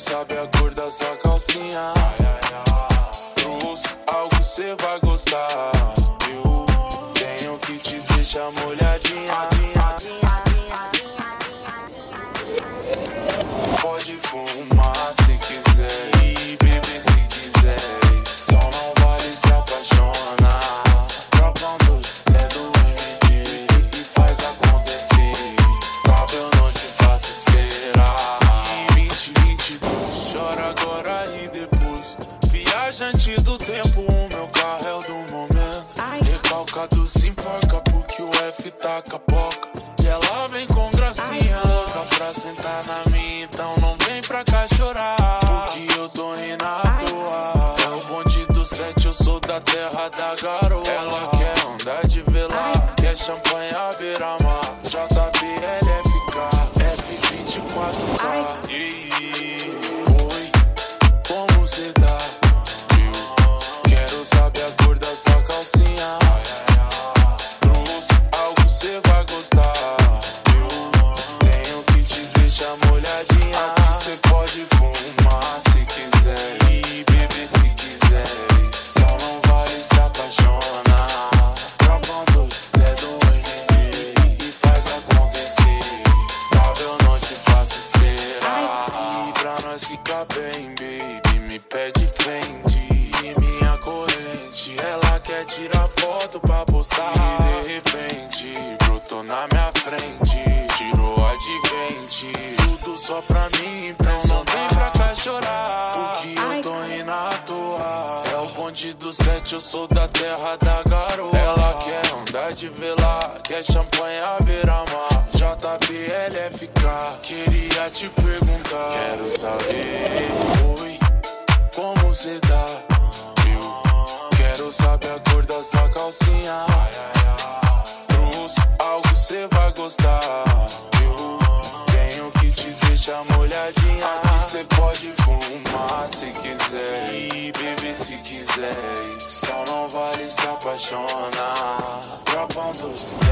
sabe a cor dessa calcinha. Cruz, algo cê vai gostar. Viajante do tempo, o meu carro é o do momento. Recalcado se enforca porque o F tá capoca. E ela vem com gracinha louca pra sentar na minha, então não vem pra cá chorar. Porque eu tô rindo à toa. É o bonde do sete, eu sou da terra da garoa. Ela quer andar de velar, quer champanhe à beira-mar. JBLFK, nós ficar bem, baby, me pede frente. E minha corrente, ela quer tirar foto pra postar. E de repente, brotou na minha frente. Tirou a de quente, tudo só pra mim impressionar. Não vem pra cá chorar, porque eu tô rindo à toa. É o bonde do sete, eu sou da terra da garoa. Ela quer andar de velar, quer champanhe à beira-mar. JBLFK, queria te perguntar. Quero saber, oi, como cê tá? Eu quero saber a cor da sua calcinha. Trouxe algo cê vai gostar. Beber se quiser. Só não vale se apaixonar. Dropa um doce, é do